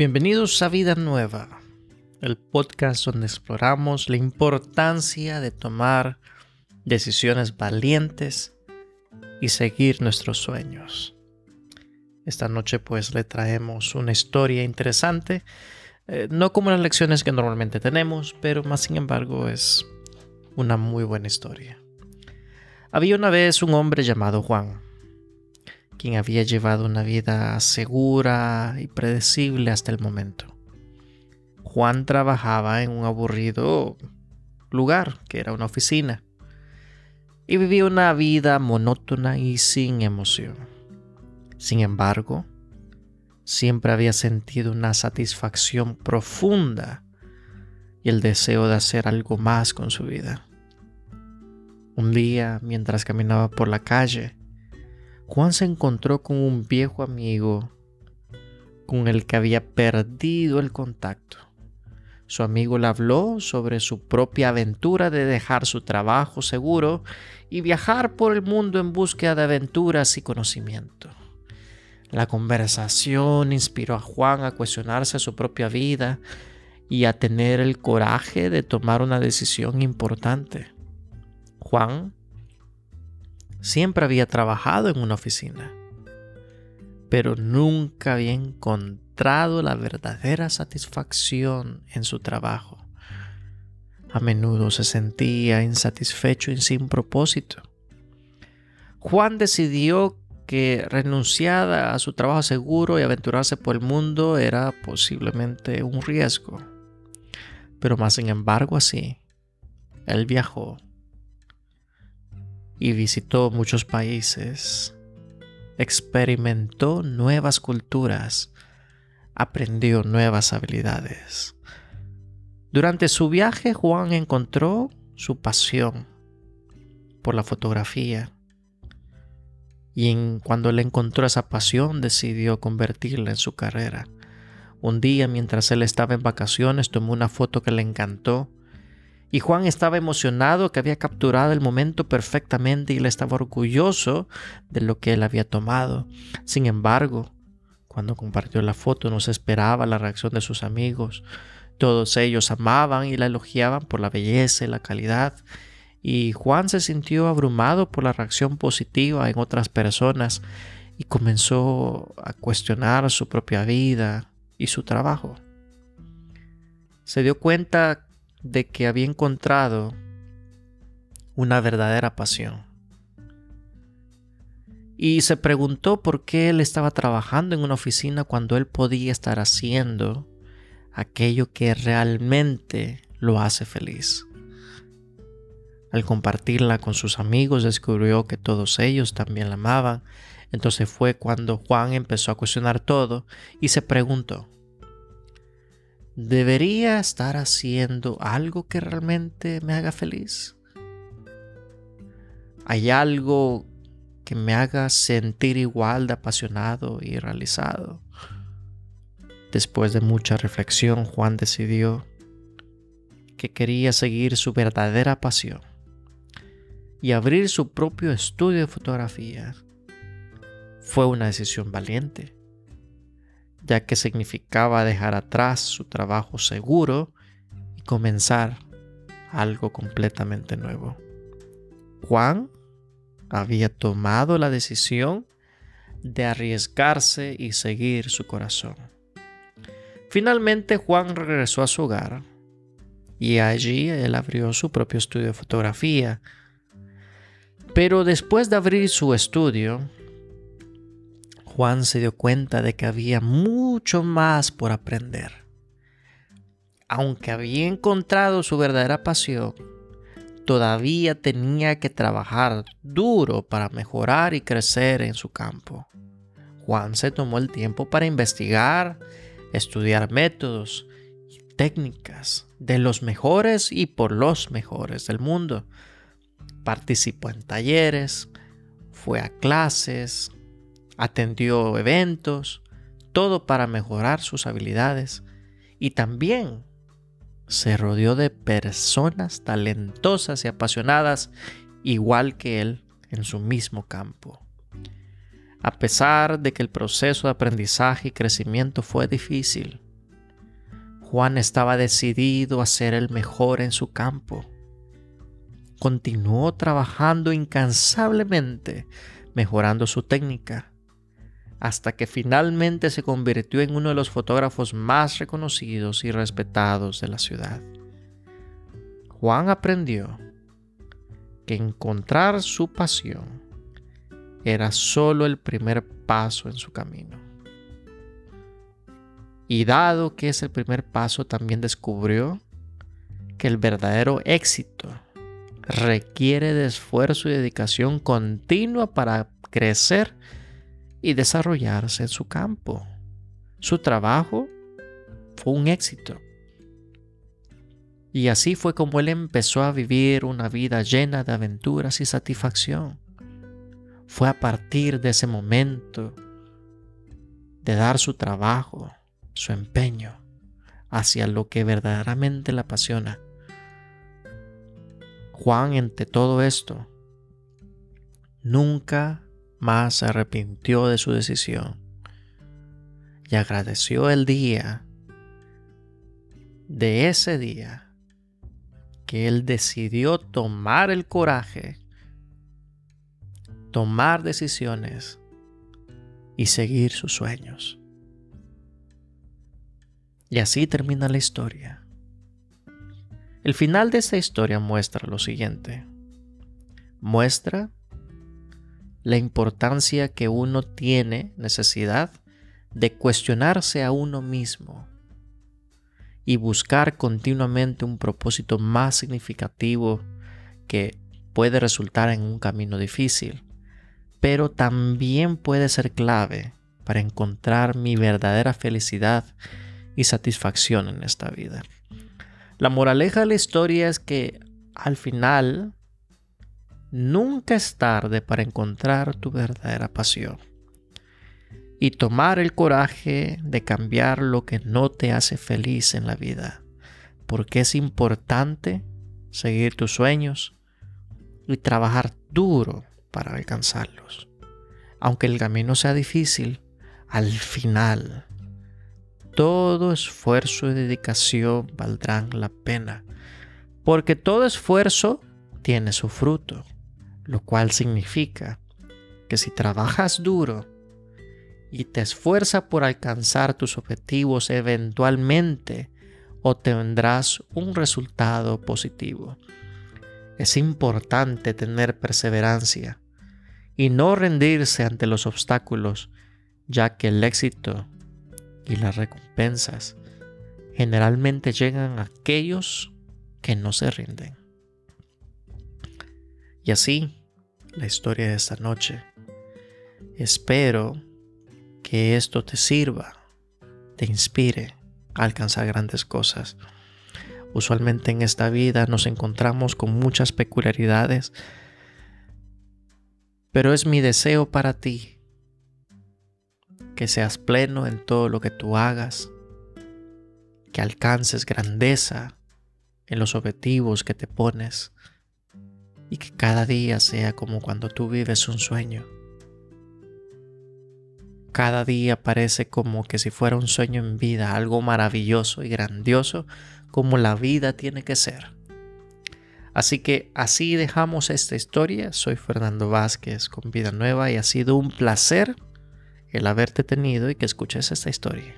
Bienvenidos a Vida Nueva, el podcast donde exploramos la importancia de tomar decisiones valientes y seguir nuestros sueños. Esta noche pues le traemos una historia interesante, eh, no como las lecciones que normalmente tenemos, pero más sin embargo es una muy buena historia. Había una vez un hombre llamado Juan quien había llevado una vida segura y predecible hasta el momento. Juan trabajaba en un aburrido lugar, que era una oficina, y vivía una vida monótona y sin emoción. Sin embargo, siempre había sentido una satisfacción profunda y el deseo de hacer algo más con su vida. Un día, mientras caminaba por la calle, Juan se encontró con un viejo amigo con el que había perdido el contacto. Su amigo le habló sobre su propia aventura de dejar su trabajo seguro y viajar por el mundo en búsqueda de aventuras y conocimiento. La conversación inspiró a Juan a cuestionarse su propia vida y a tener el coraje de tomar una decisión importante. Juan Siempre había trabajado en una oficina, pero nunca había encontrado la verdadera satisfacción en su trabajo. A menudo se sentía insatisfecho y sin propósito. Juan decidió que renunciar a su trabajo seguro y aventurarse por el mundo era posiblemente un riesgo. Pero más sin embargo así, él viajó y visitó muchos países, experimentó nuevas culturas, aprendió nuevas habilidades. Durante su viaje Juan encontró su pasión por la fotografía y cuando le encontró esa pasión decidió convertirla en su carrera. Un día mientras él estaba en vacaciones tomó una foto que le encantó y Juan estaba emocionado que había capturado el momento perfectamente y él estaba orgulloso de lo que él había tomado. Sin embargo, cuando compartió la foto no se esperaba la reacción de sus amigos. Todos ellos amaban y la elogiaban por la belleza y la calidad. Y Juan se sintió abrumado por la reacción positiva en otras personas y comenzó a cuestionar su propia vida y su trabajo. Se dio cuenta de que había encontrado una verdadera pasión. Y se preguntó por qué él estaba trabajando en una oficina cuando él podía estar haciendo aquello que realmente lo hace feliz. Al compartirla con sus amigos descubrió que todos ellos también la amaban. Entonces fue cuando Juan empezó a cuestionar todo y se preguntó, ¿Debería estar haciendo algo que realmente me haga feliz? ¿Hay algo que me haga sentir igual de apasionado y realizado? Después de mucha reflexión, Juan decidió que quería seguir su verdadera pasión y abrir su propio estudio de fotografía. Fue una decisión valiente ya que significaba dejar atrás su trabajo seguro y comenzar algo completamente nuevo. Juan había tomado la decisión de arriesgarse y seguir su corazón. Finalmente Juan regresó a su hogar y allí él abrió su propio estudio de fotografía. Pero después de abrir su estudio, Juan se dio cuenta de que había mucho más por aprender. Aunque había encontrado su verdadera pasión, todavía tenía que trabajar duro para mejorar y crecer en su campo. Juan se tomó el tiempo para investigar, estudiar métodos y técnicas de los mejores y por los mejores del mundo. Participó en talleres, fue a clases, atendió eventos, todo para mejorar sus habilidades y también se rodeó de personas talentosas y apasionadas igual que él en su mismo campo. A pesar de que el proceso de aprendizaje y crecimiento fue difícil, Juan estaba decidido a ser el mejor en su campo. Continuó trabajando incansablemente, mejorando su técnica, hasta que finalmente se convirtió en uno de los fotógrafos más reconocidos y respetados de la ciudad. Juan aprendió que encontrar su pasión era solo el primer paso en su camino. Y dado que es el primer paso, también descubrió que el verdadero éxito requiere de esfuerzo y dedicación continua para crecer y desarrollarse en su campo. Su trabajo fue un éxito. Y así fue como él empezó a vivir una vida llena de aventuras y satisfacción. Fue a partir de ese momento de dar su trabajo, su empeño hacia lo que verdaderamente le apasiona. Juan, entre todo esto, nunca más se arrepintió de su decisión y agradeció el día de ese día que él decidió tomar el coraje tomar decisiones y seguir sus sueños. Y así termina la historia. El final de esta historia muestra lo siguiente. Muestra la importancia que uno tiene, necesidad, de cuestionarse a uno mismo y buscar continuamente un propósito más significativo que puede resultar en un camino difícil pero también puede ser clave para encontrar mi verdadera felicidad y satisfacción en esta vida. La moraleja de la historia es que al final nunca es tarde para encontrar tu verdadera pasión y tomar el coraje de cambiar lo que no te hace feliz en la vida, porque es importante seguir tus sueños y trabajar duro para alcanzarlos. Aunque el camino sea difícil, al final todo esfuerzo y dedicación valdrán la pena, porque todo esfuerzo tiene su fruto, lo cual significa que si trabajas duro y te esfuerzas por alcanzar tus objetivos, eventualmente obtendrás un resultado positivo. Es importante tener perseverancia y no rendirse ante los obstáculos, ya que el éxito y las recompensas generalmente llegan a aquellos que no se rinden. Y así, la historia de esta noche. Espero que esto te sirva, te inspire a alcanzar grandes cosas. Usualmente en esta vida nos encontramos con muchas peculiaridades, pero es mi deseo para ti que seas pleno en todo lo que tú hagas, que alcances grandeza en los objetivos que te pones y que cada día sea como cuando tú vives un sueño. Cada día parece como que si fuera un sueño en vida, algo maravilloso y grandioso como la vida tiene que ser. Así que así dejamos esta historia. Soy Fernando Vázquez con Vida Nueva y ha sido un placer el haberte tenido y que escuches esta historia.